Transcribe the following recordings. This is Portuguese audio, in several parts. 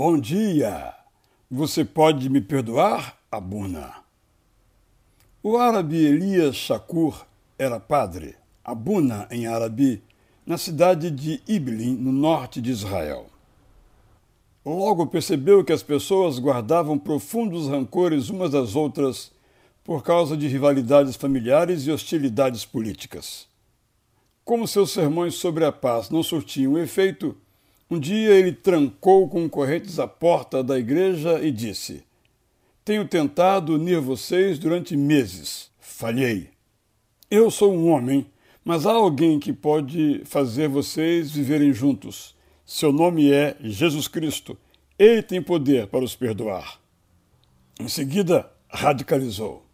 Bom dia! Você pode me perdoar, Abuna? O árabe Elias Shakur era padre, Abuna em árabe, na cidade de Iblin, no norte de Israel. Logo percebeu que as pessoas guardavam profundos rancores umas das outras por causa de rivalidades familiares e hostilidades políticas. Como seus sermões sobre a paz não surtiam efeito, um dia ele trancou com correntes a porta da igreja e disse: Tenho tentado unir vocês durante meses. Falhei. Eu sou um homem, mas há alguém que pode fazer vocês viverem juntos. Seu nome é Jesus Cristo. Ele tem poder para os perdoar. Em seguida, radicalizou.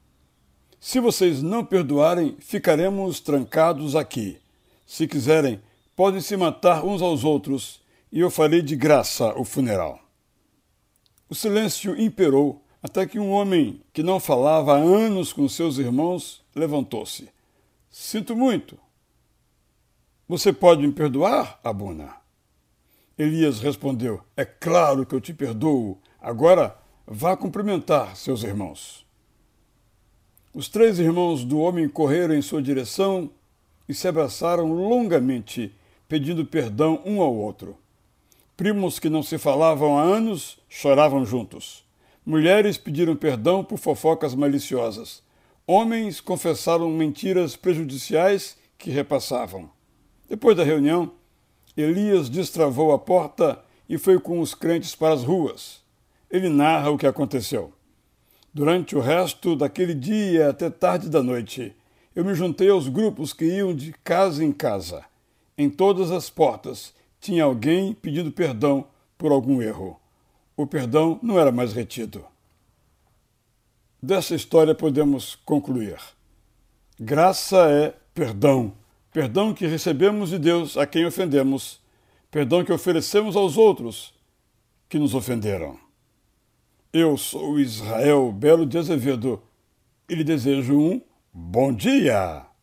Se vocês não perdoarem, ficaremos trancados aqui. Se quiserem, podem se matar uns aos outros e eu farei de graça o funeral. O silêncio imperou até que um homem que não falava há anos com seus irmãos levantou-se. Sinto muito. Você pode me perdoar, Abuna? Elias respondeu: É claro que eu te perdoo. Agora vá cumprimentar seus irmãos. Os três irmãos do homem correram em sua direção e se abraçaram longamente, pedindo perdão um ao outro. Primos que não se falavam há anos choravam juntos. Mulheres pediram perdão por fofocas maliciosas. Homens confessaram mentiras prejudiciais que repassavam. Depois da reunião, Elias destravou a porta e foi com os crentes para as ruas. Ele narra o que aconteceu. Durante o resto daquele dia até tarde da noite, eu me juntei aos grupos que iam de casa em casa. Em todas as portas tinha alguém pedindo perdão por algum erro. O perdão não era mais retido. Dessa história podemos concluir. Graça é perdão. Perdão que recebemos de Deus a quem ofendemos. Perdão que oferecemos aos outros que nos ofenderam. Eu sou Israel Belo de Azevedo e lhe desejo um bom dia!